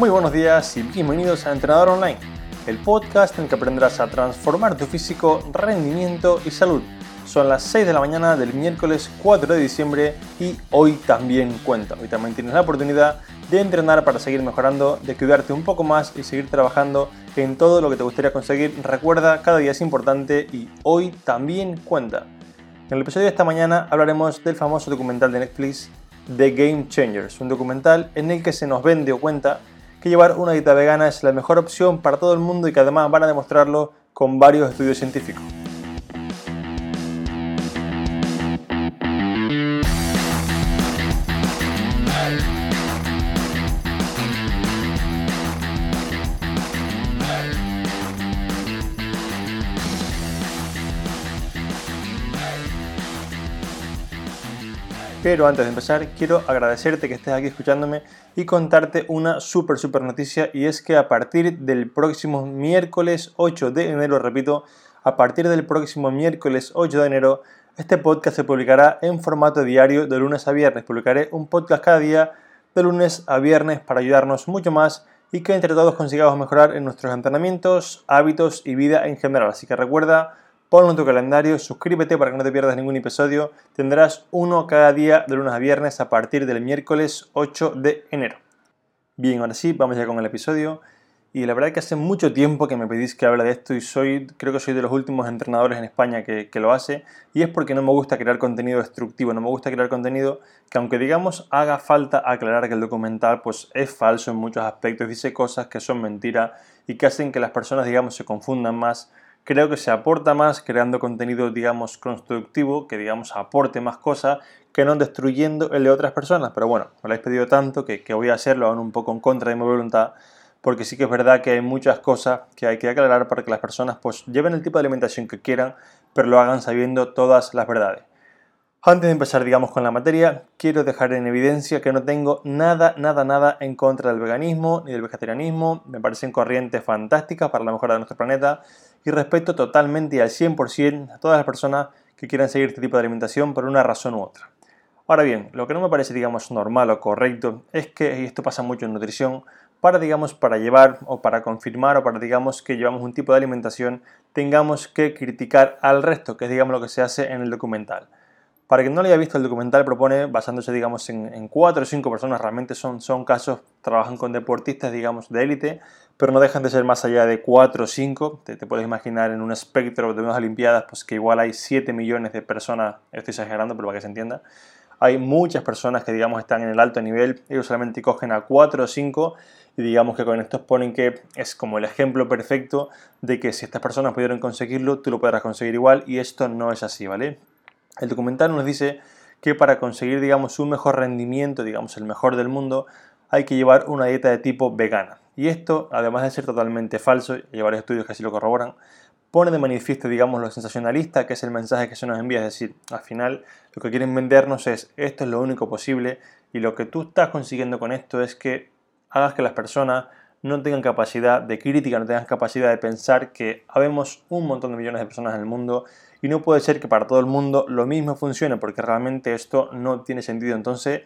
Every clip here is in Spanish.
Muy buenos días y bienvenidos a Entrenador Online, el podcast en el que aprenderás a transformar tu físico, rendimiento y salud. Son las 6 de la mañana del miércoles 4 de diciembre y hoy también cuenta. Hoy también tienes la oportunidad de entrenar para seguir mejorando, de cuidarte un poco más y seguir trabajando en todo lo que te gustaría conseguir. Recuerda, cada día es importante y hoy también cuenta. En el episodio de esta mañana hablaremos del famoso documental de Netflix The Game Changers, un documental en el que se nos vende o cuenta que llevar una dieta vegana es la mejor opción para todo el mundo y que además van a demostrarlo con varios estudios científicos. Pero antes de empezar, quiero agradecerte que estés aquí escuchándome y contarte una súper, súper noticia. Y es que a partir del próximo miércoles 8 de enero, repito, a partir del próximo miércoles 8 de enero, este podcast se publicará en formato diario de lunes a viernes. Publicaré un podcast cada día de lunes a viernes para ayudarnos mucho más y que entre todos consigamos mejorar en nuestros entrenamientos, hábitos y vida en general. Así que recuerda ponlo en tu calendario, suscríbete para que no te pierdas ningún episodio. Tendrás uno cada día de lunes a viernes a partir del miércoles 8 de enero. Bien, ahora sí, vamos ya con el episodio. Y la verdad es que hace mucho tiempo que me pedís que hable de esto y soy, creo que soy de los últimos entrenadores en España que, que, lo hace. Y es porque no me gusta crear contenido destructivo, no me gusta crear contenido que aunque digamos haga falta aclarar que el documental pues es falso en muchos aspectos, dice cosas que son mentiras y que hacen que las personas digamos se confundan más creo que se aporta más creando contenido, digamos, constructivo, que, digamos, aporte más cosas, que no destruyendo el de otras personas. Pero bueno, me lo habéis pedido tanto que, que voy a hacerlo aún un poco en contra de mi voluntad, porque sí que es verdad que hay muchas cosas que hay que aclarar para que las personas pues lleven el tipo de alimentación que quieran, pero lo hagan sabiendo todas las verdades. Antes de empezar, digamos, con la materia, quiero dejar en evidencia que no tengo nada, nada, nada en contra del veganismo ni del vegetarianismo. Me parecen corrientes fantásticas para la mejora de nuestro planeta y respeto totalmente y al 100% a todas las personas que quieran seguir este tipo de alimentación por una razón u otra. Ahora bien, lo que no me parece, digamos, normal o correcto es que, y esto pasa mucho en nutrición, para, digamos, para llevar o para confirmar o para, digamos, que llevamos un tipo de alimentación, tengamos que criticar al resto, que es, digamos, lo que se hace en el documental. Para quien no lo haya visto, el documental propone, basándose digamos, en, cuatro o cinco personas, realmente son, son casos, trabajan con deportistas digamos, de élite, pero no dejan de ser más allá de cuatro o cinco. Te, puedes imaginar en un espectro de unas Olimpiadas pues, que igual hay 7 millones de personas, estoy exagerando, pero para que se entienda. Hay muchas personas que digamos están en el alto nivel, ellos solamente cogen a cuatro o cinco y digamos que con esto ponen que es como el ejemplo perfecto de que si estas personas pudieron conseguirlo, tú lo podrás conseguir igual y esto no es así, ¿vale? El documental nos dice que para conseguir, digamos, un mejor rendimiento, digamos, el mejor del mundo, hay que llevar una dieta de tipo vegana. Y esto, además de ser totalmente falso, y hay varios estudios que así lo corroboran, pone de manifiesto, digamos, lo sensacionalista, que es el mensaje que se nos envía. Es decir, al final lo que quieren vendernos es esto es lo único posible y lo que tú estás consiguiendo con esto es que hagas que las personas no tengan capacidad de crítica, no tengan capacidad de pensar que habemos un montón de millones de personas en el mundo y no puede ser que para todo el mundo lo mismo funcione porque realmente esto no tiene sentido. Entonces,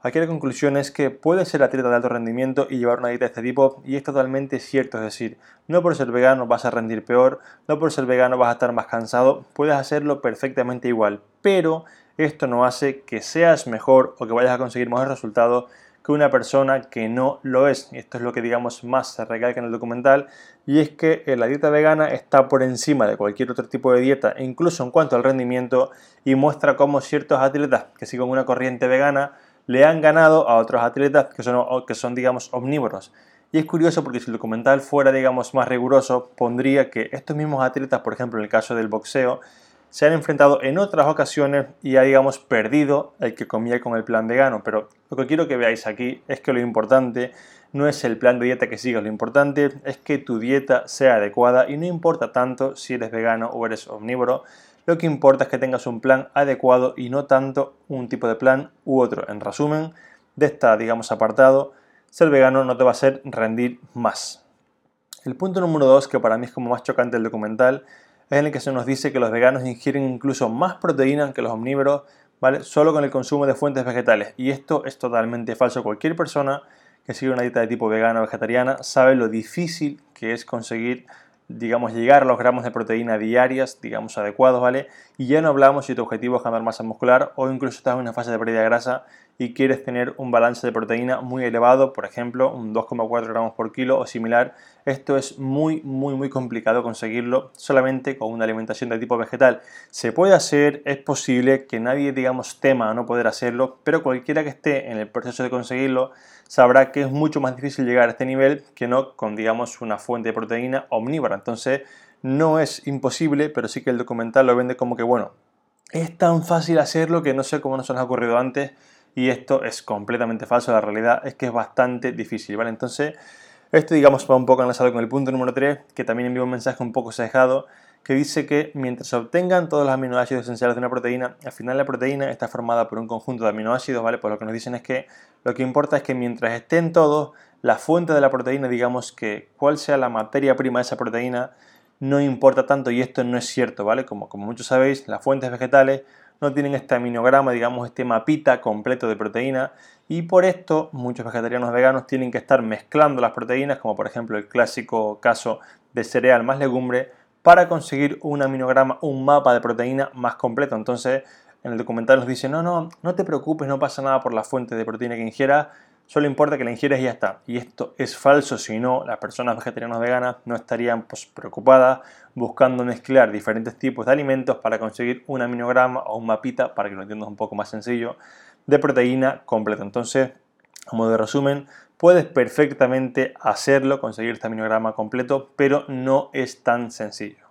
aquí la conclusión es que puedes ser atleta de alto rendimiento y llevar una dieta de este tipo y es totalmente cierto, es decir, no por ser vegano vas a rendir peor, no por ser vegano vas a estar más cansado, puedes hacerlo perfectamente igual, pero esto no hace que seas mejor o que vayas a conseguir mejores resultados que una persona que no lo es. Y esto es lo que digamos más se recalca en el documental y es que eh, la dieta vegana está por encima de cualquier otro tipo de dieta, incluso en cuanto al rendimiento, y muestra cómo ciertos atletas que siguen una corriente vegana le han ganado a otros atletas que son, que son digamos, omnívoros. Y es curioso porque si el documental fuera, digamos, más riguroso, pondría que estos mismos atletas, por ejemplo, en el caso del boxeo, se han enfrentado en otras ocasiones y ha, digamos, perdido el que comía con el plan vegano. Pero lo que quiero que veáis aquí es que lo importante no es el plan de dieta que sigas, lo importante es que tu dieta sea adecuada y no importa tanto si eres vegano o eres omnívoro, lo que importa es que tengas un plan adecuado y no tanto un tipo de plan u otro. En resumen, de esta, digamos, apartado, ser vegano no te va a hacer rendir más. El punto número dos, que para mí es como más chocante del documental, en el que se nos dice que los veganos ingieren incluso más proteína que los omnívoros, ¿vale? Solo con el consumo de fuentes vegetales. Y esto es totalmente falso. Cualquier persona que sigue una dieta de tipo vegano o vegetariana sabe lo difícil que es conseguir digamos, llegar a los gramos de proteína diarias, digamos, adecuados, ¿vale? Y ya no hablamos si tu objetivo es ganar masa muscular o incluso estás en una fase de pérdida de grasa y quieres tener un balance de proteína muy elevado, por ejemplo, un 2,4 gramos por kilo o similar. Esto es muy, muy, muy complicado conseguirlo solamente con una alimentación de tipo vegetal. Se puede hacer, es posible que nadie, digamos, tema no poder hacerlo, pero cualquiera que esté en el proceso de conseguirlo sabrá que es mucho más difícil llegar a este nivel que no con, digamos, una fuente de proteína omnívora. Entonces, no es imposible, pero sí que el documental lo vende como que, bueno, es tan fácil hacerlo que no sé cómo nos ha ocurrido antes y esto es completamente falso. La realidad es que es bastante difícil, ¿vale? Entonces, esto, digamos, va un poco enlazado con el punto número 3, que también envía un mensaje un poco sesgado que dice que mientras se obtengan todos los aminoácidos esenciales de una proteína, al final la proteína está formada por un conjunto de aminoácidos, ¿vale? Pues lo que nos dicen es que lo que importa es que mientras estén todos, la fuente de la proteína, digamos que cuál sea la materia prima de esa proteína, no importa tanto y esto no es cierto, ¿vale? Como, como muchos sabéis, las fuentes vegetales no tienen este aminograma, digamos, este mapita completo de proteína y por esto muchos vegetarianos veganos tienen que estar mezclando las proteínas, como por ejemplo el clásico caso de cereal más legumbre, para conseguir un aminograma, un mapa de proteína más completo. Entonces, en el documental nos dice, no, no, no te preocupes, no pasa nada por la fuente de proteína que ingieras, solo importa que la ingieras y ya está. Y esto es falso, si no, las personas vegetarianas veganas no estarían pues, preocupadas buscando mezclar diferentes tipos de alimentos para conseguir un aminograma o un mapita, para que lo entiendas un poco más sencillo, de proteína completo. Entonces, como de resumen, Puedes perfectamente hacerlo, conseguir este aminograma completo, pero no es tan sencillo.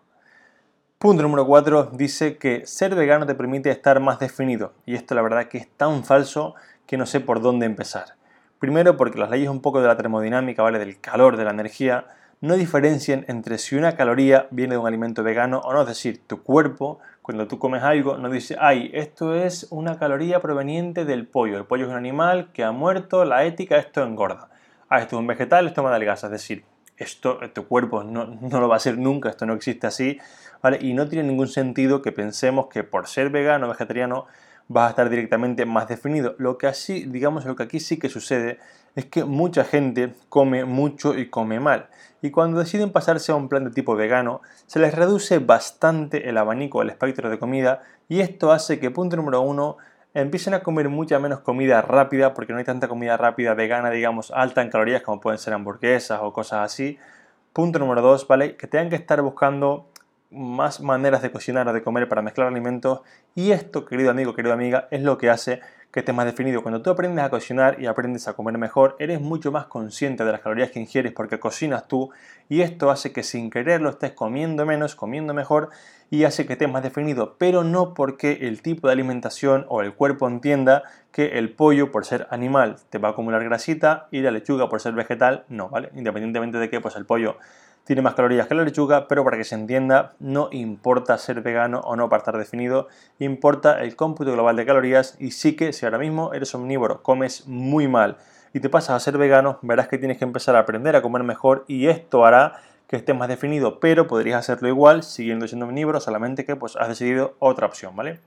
Punto número 4 dice que ser vegano te permite estar más definido. Y esto la verdad que es tan falso que no sé por dónde empezar. Primero porque las leyes un poco de la termodinámica, ¿vale? Del calor, de la energía, no diferencian entre si una caloría viene de un alimento vegano o no. Es decir, tu cuerpo cuando tú comes algo, no dice, ay, esto es una caloría proveniente del pollo. El pollo es un animal que ha muerto, la ética, esto engorda. Ah, esto es un vegetal, esto me adelgaza. Es decir, esto, tu cuerpo no, no, lo va a hacer nunca, esto no existe así, ¿vale? Y no tiene ningún sentido que pensemos que por ser vegano o vegetariano vas a estar directamente más definido. Lo que así, digamos, lo que aquí sí que sucede es que mucha gente come mucho y come mal. Y cuando deciden pasarse a un plan de tipo vegano, se les reduce bastante el abanico, el espectro de comida, y esto hace que, punto número uno, empiecen a comer mucha menos comida rápida, porque no hay tanta comida rápida vegana, digamos, alta en calorías, como pueden ser hamburguesas o cosas así. Punto número dos, ¿vale? Que tengan que estar buscando más maneras de cocinar o de comer para mezclar alimentos y esto, querido amigo, querida amiga, es lo que hace que estés más definido. Cuando tú aprendes a cocinar y aprendes a comer mejor, eres mucho más consciente de las calorías que ingieres porque cocinas tú y esto hace que sin quererlo estés comiendo menos, comiendo mejor y hace que estés más definido, pero no porque el tipo de alimentación o el cuerpo entienda que el pollo por ser animal te va a acumular grasita y la lechuga por ser vegetal no, ¿vale? Independientemente de que pues el pollo tiene más calorías que la lechuga, pero para que se entienda, no importa ser vegano o no para estar definido, importa el cómputo global de calorías y sí que si ahora mismo eres omnívoro, comes muy mal y te pasas a ser vegano, verás que tienes que empezar a aprender a comer mejor y esto hará que estés más definido, pero podrías hacerlo igual siguiendo siendo omnívoro, solamente que pues has decidido otra opción, ¿vale?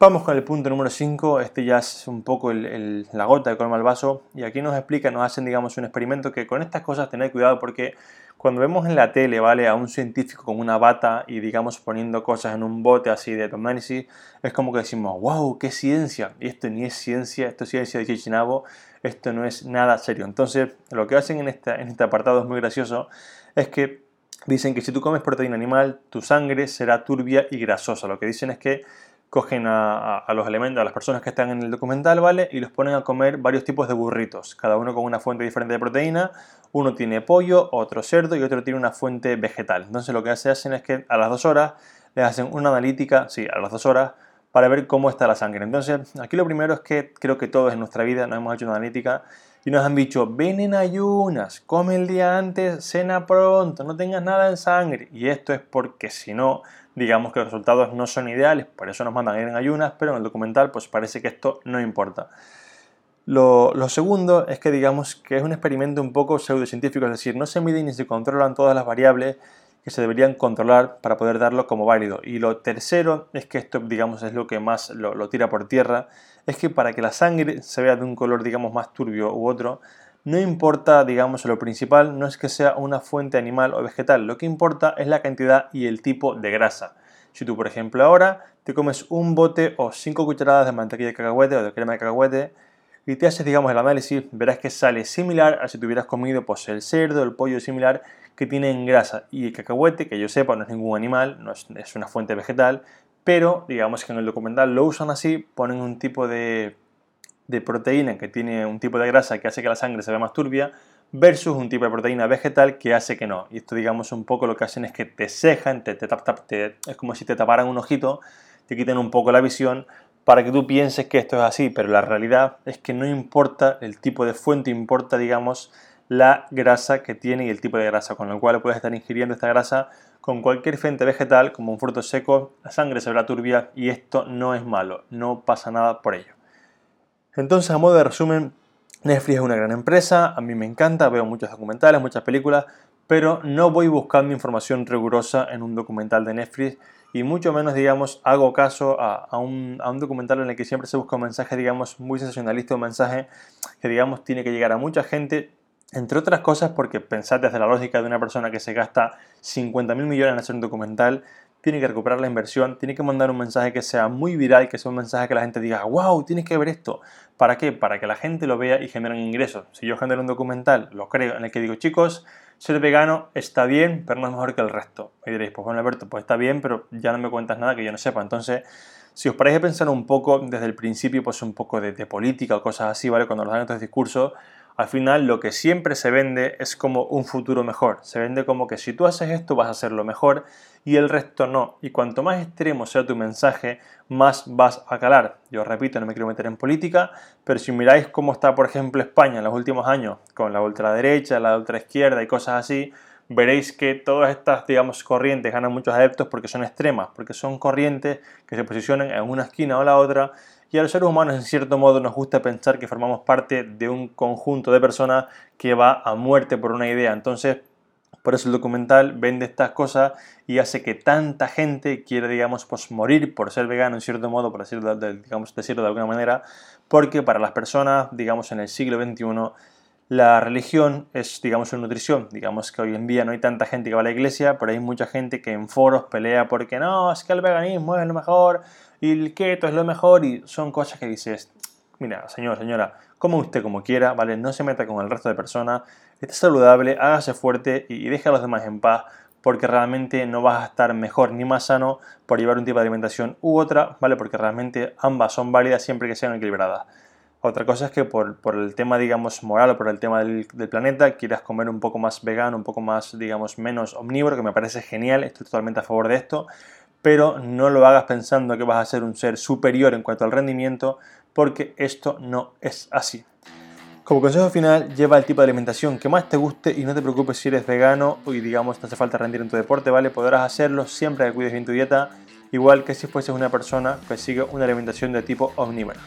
Vamos con el punto número 5, este ya es un poco la gota de colma al vaso y aquí nos explica, nos hacen digamos un experimento que con estas cosas tened cuidado porque cuando vemos en la tele, ¿vale? A un científico con una bata y digamos poniendo cosas en un bote así de análisis, es como que decimos, wow, qué ciencia. Y esto ni es ciencia, esto es ciencia de Chichinabo, esto no es nada serio. Entonces, lo que hacen en, en este apartado es muy gracioso, es que dicen que si tú comes proteína animal, tu sangre será turbia y grasosa. Lo que dicen es que cogen a, los elementos, a las personas que están en el documental, ¿vale? Y los ponen a comer varios tipos de burritos, cada uno con una fuente diferente de proteína. Uno tiene pollo, otro cerdo y otro tiene una fuente vegetal. Entonces lo que se hacen es que a las dos horas les hacen una analítica, sí, a las dos horas, para ver cómo está la sangre. Entonces aquí lo primero es que creo que todos en nuestra vida nos hemos hecho una analítica y nos han dicho, ven en ayunas, come el día antes, cena pronto, no tengas nada en sangre. Y esto es porque si no digamos que los resultados no son ideales, por eso nos mandan a ir en ayunas, pero en el documental pues parece que esto no importa. Lo, segundo es que digamos que es un experimento un poco pseudocientífico, es decir, no se miden ni se controlan todas las variables que se deberían controlar para poder darlo como válido. Y lo tercero es que esto, digamos, es lo que más lo, tira por tierra, es que para que la sangre se vea de un color, digamos, más turbio u otro, no importa, digamos, lo principal no es que sea una fuente animal o vegetal, lo que importa es la cantidad y el tipo de grasa. Si tú, por ejemplo, ahora te comes un bote o cinco cucharadas de mantequilla de cacahuete o de crema de cacahuete y te haces, digamos, el análisis, verás que sale similar a si te hubieras comido pues, el cerdo, el pollo similar que tienen grasa. Y el cacahuete, que yo sepa, no es ningún animal, no es, es una fuente vegetal, pero digamos que en el documental lo usan así, ponen un tipo de de proteína que tiene un tipo de grasa que hace que la sangre se vea más turbia versus un tipo de proteína vegetal que hace que no. Y esto digamos un poco lo que hacen es que te cejan, te, te, es como si te taparan un ojito, te quiten un poco la visión para que tú pienses que esto es así, pero la realidad es que no importa el tipo de fuente, importa digamos la grasa que tiene y el tipo de grasa, con el cual puedes estar ingiriendo esta grasa con cualquier fuente vegetal, como un fruto seco, la sangre se verá turbia y esto no es malo, no pasa nada por ello. Entonces, a modo de resumen, Netflix es una gran empresa, a mí me encanta, veo muchos documentales, muchas películas, pero no voy buscando información rigurosa en un documental de Netflix y mucho menos, digamos, hago caso a, un, documental en el que siempre se busca un mensaje, digamos, muy sensacionalista, un mensaje que, digamos, tiene que llegar a mucha gente, entre otras cosas porque pensad desde la lógica de una persona que se gasta 50 mil millones en hacer un documental, tiene que recuperar la inversión, tiene que mandar un mensaje que sea muy viral, que sea un mensaje que la gente diga, wow, tienes que ver esto. ¿Para qué? Para que la gente lo vea y generen ingresos. Si yo genero un documental, lo creo, en el que digo, chicos, ser vegano está bien, pero no es mejor que el resto. Y diréis, pues bueno, Alberto, pues está bien, pero ya no me cuentas nada que yo no sepa. Entonces, si os parece pensar un poco desde el principio, pues un poco de, política o cosas así, ¿vale? Cuando nos dan estos discursos, al final lo que siempre se vende es como un futuro mejor. Se vende como que si tú haces esto vas a hacerlo mejor y el resto no. Y cuanto más extremo sea tu mensaje, más vas a calar. Yo repito, no me quiero meter en política, pero si miráis cómo está, por ejemplo, España en los últimos años, con la ultraderecha, la ultraizquierda y cosas así, veréis que todas estas, digamos, corrientes ganan muchos adeptos porque son extremas, porque son corrientes que se posicionan en una esquina o la otra y a los seres humanos, en cierto modo, nos gusta pensar que formamos parte de un conjunto de personas que va a muerte por una idea. Entonces, por eso el documental vende estas cosas y hace que tanta gente quiera, digamos, pues morir por ser vegano, en cierto modo, por decirlo de, digamos, decirlo de alguna manera, porque para las personas, digamos, en el siglo XXI, la religión es, digamos, una nutrición. Digamos que hoy en día no hay tanta gente que va a la iglesia, pero hay mucha gente que en foros pelea porque no, es que el veganismo es lo mejor y el keto es lo mejor y son cosas que dices, mira, señor, señora, como usted como quiera, ¿vale? No se meta con el resto de personas, esté saludable, hágase fuerte y deje a los demás en paz porque realmente no vas a estar mejor ni más sano por llevar un tipo de alimentación u otra, ¿vale? Porque realmente ambas son válidas siempre que sean equilibradas. Otra cosa es que por, el tema, digamos, moral o por el tema del, planeta, quieras comer un poco más vegano, un poco más, digamos, menos omnívoro, que me parece genial, estoy totalmente a favor de esto, pero no lo hagas pensando que vas a ser un ser superior en cuanto al rendimiento, porque esto no es así. Como consejo final, lleva el tipo de alimentación que más te guste y no te preocupes si eres vegano y digamos te hace falta rendir en tu deporte, ¿vale? Podrás hacerlo siempre que cuides bien tu dieta, igual que si fueses una persona que sigue una alimentación de tipo omnívoro.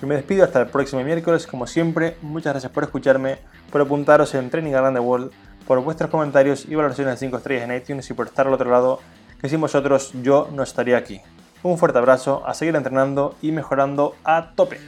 Yo me despido hasta el próximo miércoles, como siempre, muchas gracias por escucharme, por apuntaros en Training Around the World, por vuestros comentarios y valoraciones de 5 estrellas en iTunes y por estar al otro lado, que sin vosotros yo no estaría aquí. Un fuerte abrazo, a seguir entrenando y mejorando a tope.